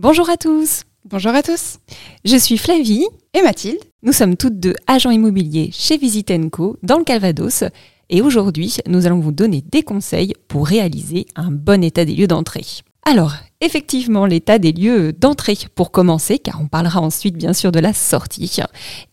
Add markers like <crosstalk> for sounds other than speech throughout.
Bonjour à tous. Bonjour à tous. Je suis Flavie et Mathilde. Nous sommes toutes deux agents immobiliers chez Visitenco dans le Calvados et aujourd'hui, nous allons vous donner des conseils pour réaliser un bon état des lieux d'entrée. Alors, effectivement, l'état des lieux d'entrée pour commencer, car on parlera ensuite bien sûr de la sortie,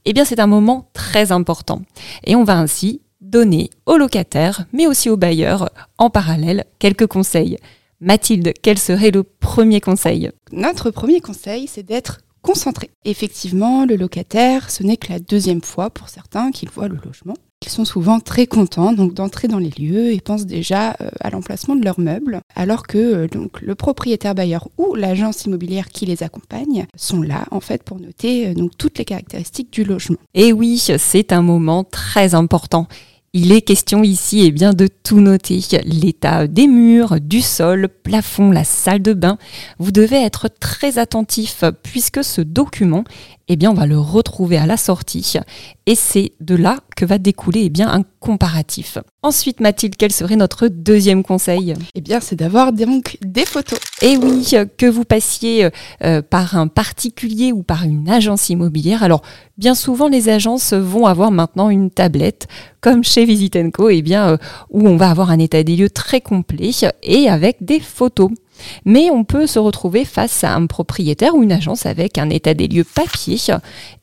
eh bien c'est un moment très important. Et on va ainsi donner aux locataires, mais aussi aux bailleurs, en parallèle, quelques conseils. Mathilde, quel serait le premier conseil? Notre premier conseil, c'est d'être concentré. Effectivement, le locataire, ce n'est que la deuxième fois pour certains qu'il voit le logement. Ils sont souvent très contents donc d'entrer dans les lieux et pensent déjà euh, à l'emplacement de leurs meubles, alors que euh, donc le propriétaire bailleur ou l'agence immobilière qui les accompagne sont là en fait pour noter euh, donc toutes les caractéristiques du logement. Et oui, c'est un moment très important. Il est question ici eh bien, de tout noter. L'état des murs, du sol, plafond, la salle de bain. Vous devez être très attentif puisque ce document, eh bien, on va le retrouver à la sortie. Et c'est de là que va découler eh bien, un comparatif. Ensuite, Mathilde, quel serait notre deuxième conseil? Eh bien, c'est d'avoir donc des photos. Et eh oui, que vous passiez euh, par un particulier ou par une agence immobilière. Alors, bien souvent, les agences vont avoir maintenant une tablette, comme chez Visitenco, eh bien, euh, où on va avoir un état des lieux très complet et avec des photos. Mais on peut se retrouver face à un propriétaire ou une agence avec un état des lieux papier.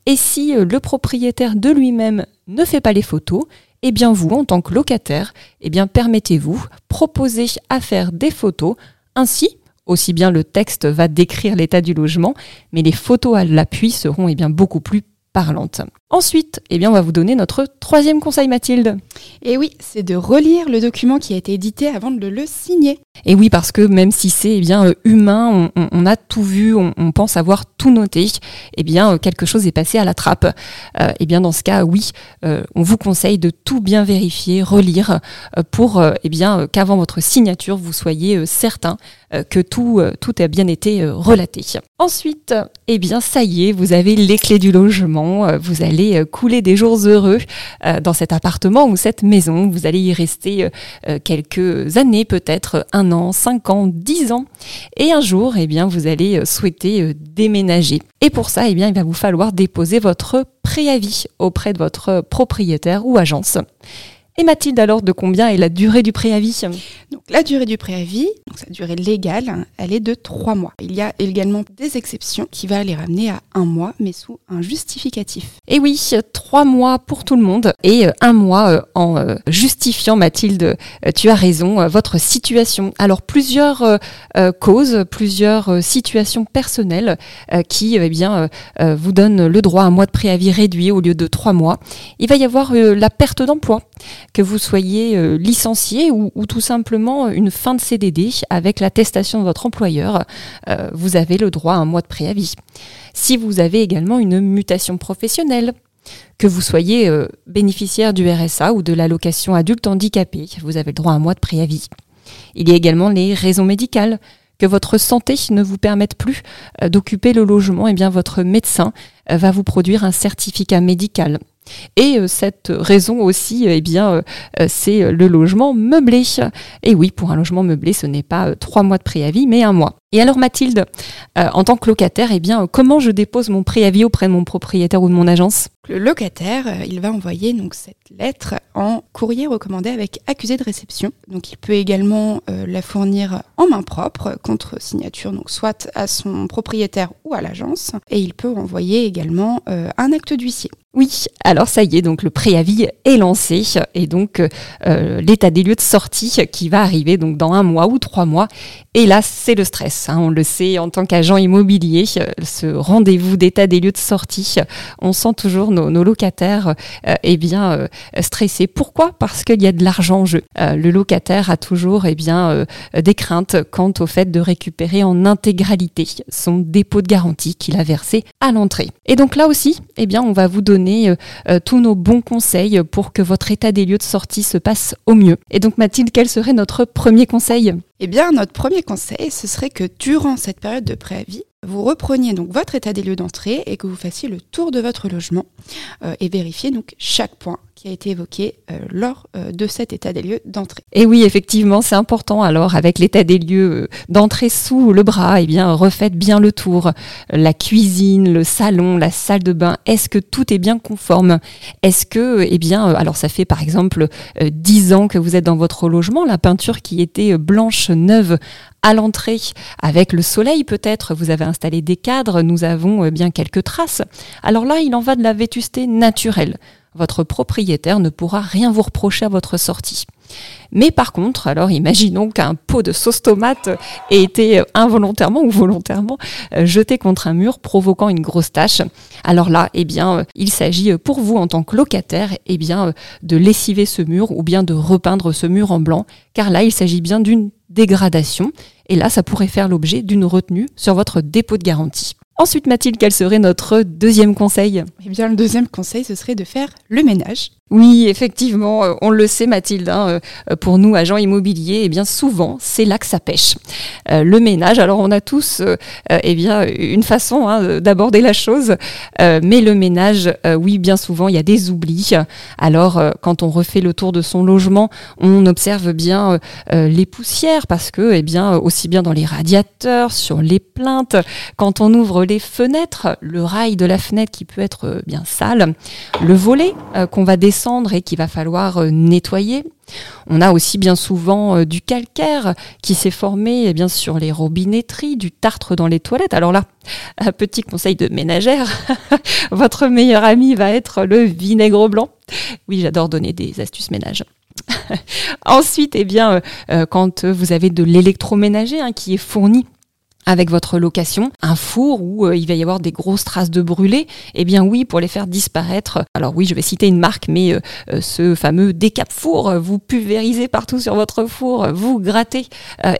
Et si euh, le propriétaire de lui-même ne fait pas les photos, eh bien vous, en tant que locataire, eh bien permettez-vous, proposez à faire des photos. Ainsi, aussi bien le texte va décrire l'état du logement, mais les photos à l'appui seront eh bien beaucoup plus parlante. Ensuite, eh bien, on va vous donner notre troisième conseil, Mathilde. Et oui, c'est de relire le document qui a été édité avant de le signer. Et oui, parce que même si c'est eh bien euh, humain, on, a tout vu, on, pense avoir tout noté, eh bien, euh, quelque chose est passé à la trappe. Euh, eh bien, dans ce cas, oui, on vous conseille de tout bien vérifier, relire, pour eh bien qu'avant votre signature, vous soyez certain que tout, a bien été relaté. Ensuite, eh bien, ça y est, vous avez les clés du logement, vous allez couler des jours heureux dans cet appartement ou cette maison. Vous allez y rester quelques années, peut-être un an, cinq ans, dix ans. Et un jour, eh bien, vous allez souhaiter déménager. Et pour ça, eh il va vous falloir déposer votre préavis auprès de votre propriétaire ou agence. Et Mathilde, alors, de combien est la durée du préavis? Donc, la durée du préavis, donc sa durée légale, elle est de trois mois. Il y a également des exceptions qui va les ramener à un mois, mais sous un justificatif. Et oui, trois mois pour tout le monde et euh, un mois euh, en euh, justifiant, Mathilde, tu as raison, votre situation. Alors, plusieurs causes, plusieurs situations personnelles qui, eh bien, vous donnent le droit à un mois de préavis réduit au lieu de trois mois. Il va y avoir la perte d'emploi que vous soyez euh, licencié ou, tout simplement une fin de CDD avec l'attestation de votre employeur, euh, vous avez le droit à un mois de préavis. Si vous avez également une mutation professionnelle, que vous soyez euh, bénéficiaire du RSA ou de l'allocation adulte handicapé, vous avez le droit à un mois de préavis. Il y a également les raisons médicales que votre santé ne vous permette plus d'occuper le logement, et eh bien votre médecin va vous produire un certificat médical et euh, cette raison aussi, eh bien, euh, euh, c'est le logement meublé. Et oui, pour un logement meublé, ce n'est pas trois mois de préavis, mais un mois. Et alors Mathilde, en tant que locataire, eh bien, comment je dépose mon préavis auprès de mon propriétaire ou de mon agence? Le locataire, il va envoyer donc cette lettre en courrier recommandé avec accusé de réception. Donc il peut également la fournir en main propre contre signature, donc soit à son propriétaire ou à l'agence. Et il peut envoyer également un acte d'huissier. Oui, alors ça y est, donc le préavis est lancé et donc euh, l'état des lieux de sortie qui va arriver donc dans un mois ou trois mois. Et là, c'est le stress. Hein, on le sait en tant qu'agent immobilier, ce rendez-vous d'état des lieux de sortie, on sent toujours nos, locataires euh, eh bien euh, stressés. Pourquoi? Parce qu'il y a de l'argent en jeu. le locataire a toujours eh bien des craintes quant au fait de récupérer en intégralité son dépôt de garantie qu'il a versé à l'entrée. Et donc là aussi, eh bien, on va vous donner euh, euh, tous nos bons conseils pour que votre état des lieux de sortie se passe au mieux. Et donc Mathilde, quel serait notre premier conseil? Eh bien, notre premier conseil, ce serait que durant cette période de préavis, vous repreniez donc votre état des lieux d'entrée et que vous fassiez le tour de votre logement euh, et vérifiez donc chaque point qui a été évoqué euh, lors euh, de cet état des lieux d'entrée. Et oui, effectivement, c'est important. Alors, avec l'état des lieux d'entrée sous le bras, eh bien, refaites bien le tour. La cuisine, le salon, la salle de bain, est-ce que tout est bien conforme? Est-ce que, eh bien, alors ça fait par exemple dix ans que vous êtes dans votre logement, la peinture qui était blanche, neuve, à l'entrée, avec le soleil peut-être, vous avez installé des cadres, nous avons bien quelques traces. Alors là, il en va de la vétusté naturelle votre propriétaire ne pourra rien vous reprocher à votre sortie. Mais par contre, alors imaginons qu'un pot de sauce tomate ait été involontairement ou volontairement euh, jeté contre un mur, provoquant une grosse tache. Alors là, eh bien, euh, il s'agit pour vous en tant que locataire, eh bien, euh, de lessiver ce mur ou bien de repeindre ce mur en blanc, car là, il s'agit bien d'une dégradation. Et là, ça pourrait faire l'objet d'une retenue sur votre dépôt de garantie. Ensuite, Mathilde, quel serait notre deuxième conseil? Eh bien, le deuxième conseil, ce serait de faire le ménage. Oui, effectivement, euh, on le sait Mathilde, hein, euh, pour nous agents immobiliers, eh bien souvent c'est là que ça pêche. Euh, le ménage, alors on a tous eh bien une façon hein, d'aborder la chose, mais le ménage, oui, bien souvent il y a des oublis. Alors quand on refait le tour de son logement, on observe bien les poussières parce que eh bien aussi bien dans les radiateurs, sur les plaintes, quand on ouvre les fenêtres, le rail de la fenêtre qui peut être bien sale, le volet qu'on va descendre et qu'il va falloir euh, nettoyer. On a aussi bien souvent euh, du calcaire qui s'est formé eh bien sur les robinetteries, du tartre dans les toilettes. Alors là, petit conseil de ménagère, <laughs> votre meilleur ami va être le vinaigre blanc. Oui, j'adore donner des astuces ménage. <laughs> Ensuite, eh bien, euh, quand vous avez de l'électroménager hein, qui est fourni avec votre location, un four où euh, il va y avoir des grosses traces de brûlé, eh bien oui, pour les faire disparaître. Alors oui, je vais citer une marque, mais euh, euh, ce fameux décap four, vous pulvérisez partout sur votre four, vous grattez,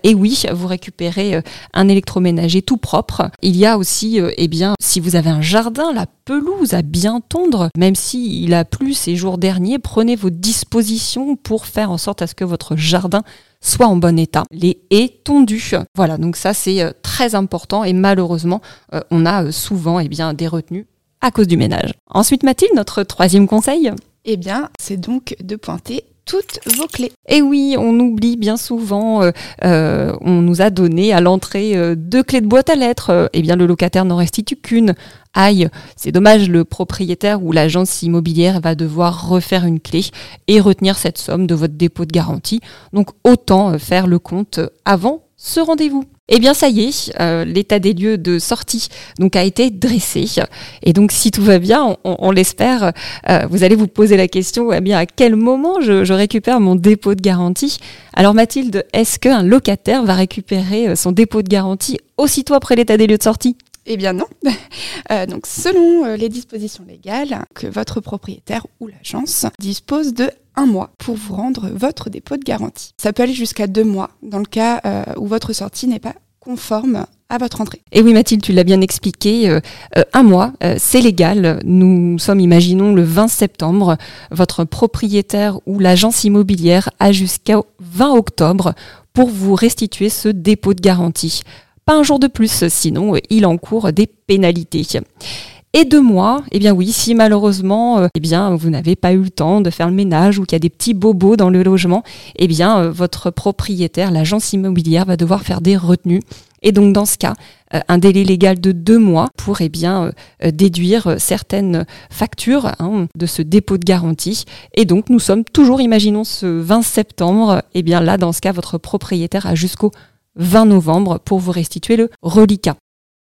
et oui, vous récupérez un électroménager tout propre. Il y a aussi, eh bien, si vous avez un jardin, la pelouse à bien tondre, même s'il il a plu ces jours derniers, prenez vos dispositions pour faire en sorte à ce que votre jardin soit en bon état. Les haies tondues. Voilà, donc ça c'est euh, très important et malheureusement, euh, on a euh, souvent eh bien, des retenues à cause du ménage. Ensuite, Mathilde, notre troisième conseil? Eh bien, c'est donc de pointer toutes vos clés. Et oui, on oublie bien souvent, on nous a donné à l'entrée deux clés de boîte à lettres. eh bien, le locataire n'en restitue qu'une aïe, c'est dommage, le propriétaire ou l'agence immobilière va devoir refaire une clé et retenir cette somme de votre dépôt de garantie. Donc autant euh, faire le compte avant ce rendez-vous. Eh bien, ça y est, euh, l'état des lieux de sortie donc a été dressé. Et donc, si tout va bien, on, l'espère, euh, vous allez vous poser la question eh bien, à quel moment je, je récupère mon dépôt de garantie? Alors, Mathilde, est-ce qu'un locataire va récupérer son dépôt de garantie aussitôt après l'état des lieux de sortie? Eh bien non. <laughs> Euh, donc selon euh, les dispositions légales, que votre propriétaire ou l'agence dispose de un mois pour vous rendre votre dépôt de garantie. Ça peut aller jusqu'à deux mois dans le cas euh, où votre sortie n'est pas conforme à votre entrée. Et oui Mathilde, tu l'as bien expliqué, un mois, c'est légal. Nous sommes, imaginons, le 20 septembre. Votre propriétaire ou l'agence immobilière a jusqu'au 20 octobre pour vous restituer ce dépôt de garantie. Pas un jour de plus, sinon euh, il encourt des pénalités. Et deux mois, eh bien oui, si malheureusement, euh, eh bien vous n'avez pas eu le temps de faire le ménage ou qu'il y a des petits bobos dans le logement, eh bien euh, votre propriétaire, l'agence immobilière, va devoir faire des retenues. Et donc dans ce cas, un délai légal de deux mois pour eh bien déduire certaines factures hein, de ce dépôt de garantie. Et donc nous sommes toujours, imaginons ce 20 septembre, eh bien là dans ce cas, votre propriétaire a jusqu'au 20 novembre pour vous restituer le reliquat.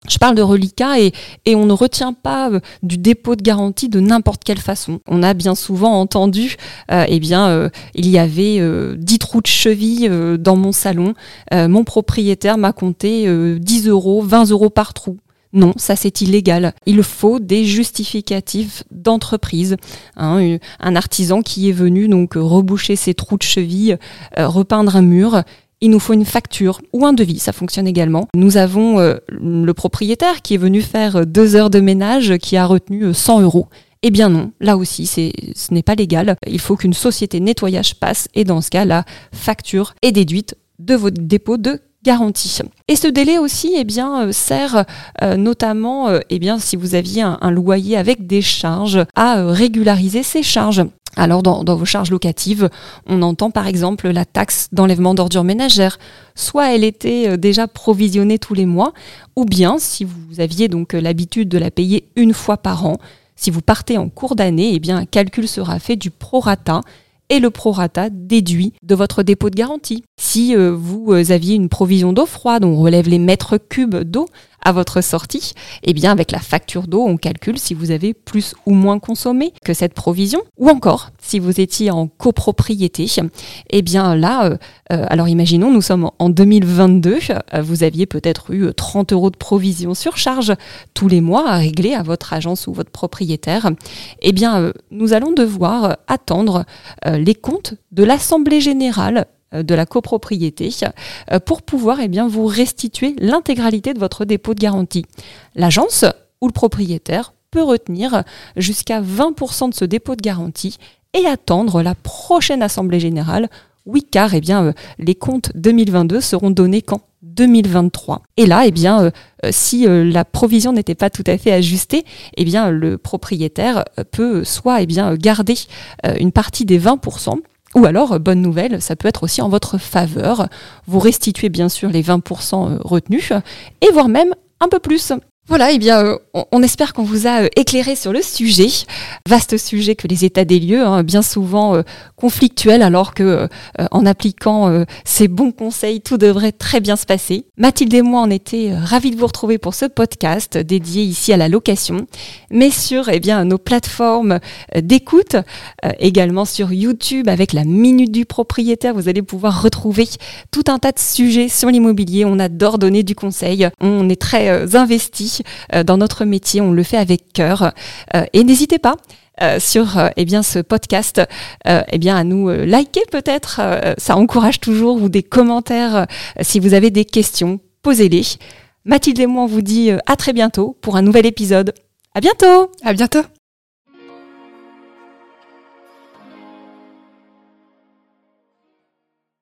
Je parle de reliquat et, et on ne retient pas euh, du dépôt de garantie de n'importe quelle façon. On a bien souvent entendu, euh, eh bien, euh, il y avait euh, 10 trous de cheville dans mon salon. mon propriétaire m'a compté 10 euros, 20 euros par trou. Non, ça c'est illégal. Il faut des justificatifs d'entreprise. Hein, un artisan qui est venu donc reboucher ses trous de cheville, repeindre un mur, il nous faut une facture ou un devis, ça fonctionne également. Nous avons euh, le propriétaire qui est venu faire euh, deux heures de ménage qui a retenu 100 euh, euros. Eh bien non, là aussi, ce n'est pas légal. Il faut qu'une société nettoyage passe et dans ce cas, la facture est déduite de votre dépôt de garantie. Et ce délai aussi eh bien, sert notamment, eh bien, si vous aviez un, loyer avec des charges, à régulariser ces charges. Alors dans, vos charges locatives, on entend par exemple la taxe d'enlèvement d'ordures ménagères. Soit elle était euh, déjà provisionnée tous les mois, ou bien si vous aviez donc euh, l'habitude de la payer une fois par an, si vous partez en cours d'année, eh bien un calcul sera fait du prorata et le prorata déduit de votre dépôt de garantie. Si euh, vous aviez une provision d'eau froide, on relève les mètres cubes d'eau, à votre sortie, eh bien avec la facture d'eau, on calcule si vous avez plus ou moins consommé que cette provision. Ou encore, si vous étiez en copropriété, eh bien là, euh, euh, alors imaginons, nous sommes en 2022, euh, vous aviez peut-être eu 30 euros de provision sur charge tous les mois à régler à votre agence ou votre propriétaire. Eh bien, nous allons devoir attendre les comptes de l'Assemblée générale de la copropriété euh, pour pouvoir eh bien, vous restituer l'intégralité de votre dépôt de garantie. L'agence ou le propriétaire peut retenir jusqu'à 20% de ce dépôt de garantie et attendre la prochaine Assemblée générale. Oui, car eh bien, euh, les comptes 2022 seront donnés quand 2023. Et là, eh bien, si la provision n'était pas tout à fait ajustée, eh bien, le propriétaire peut soit eh bien, garder une partie des 20%, ou alors, bonne nouvelle, ça peut être aussi en votre faveur. Vous restituez bien sûr les 20% euh, retenus, et voire même un peu plus. Voilà, eh bien, euh, on, espère qu'on vous a euh, éclairé sur le sujet. Vaste sujet que les états des lieux, hein, bien souvent euh, conflictuels, alors que en appliquant ces bons conseils, tout devrait très bien se passer. Mathilde et moi, on était ravis de vous retrouver pour ce podcast dédié ici à la location, mais sur eh bien nos plateformes d'écoute, également sur YouTube avec la minute du propriétaire. Vous allez pouvoir retrouver tout un tas de sujets sur l'immobilier. On adore donner du conseil. On est très investis euh, dans notre métier. On le fait avec cœur. Euh, et n'hésitez pas. Euh, sur eh bien ce podcast eh bien à nous liker peut-être ça encourage toujours ou des commentaires si vous avez des questions posez-les Mathilde et moi on vous dit à très bientôt pour un nouvel épisode à bientôt à bientôt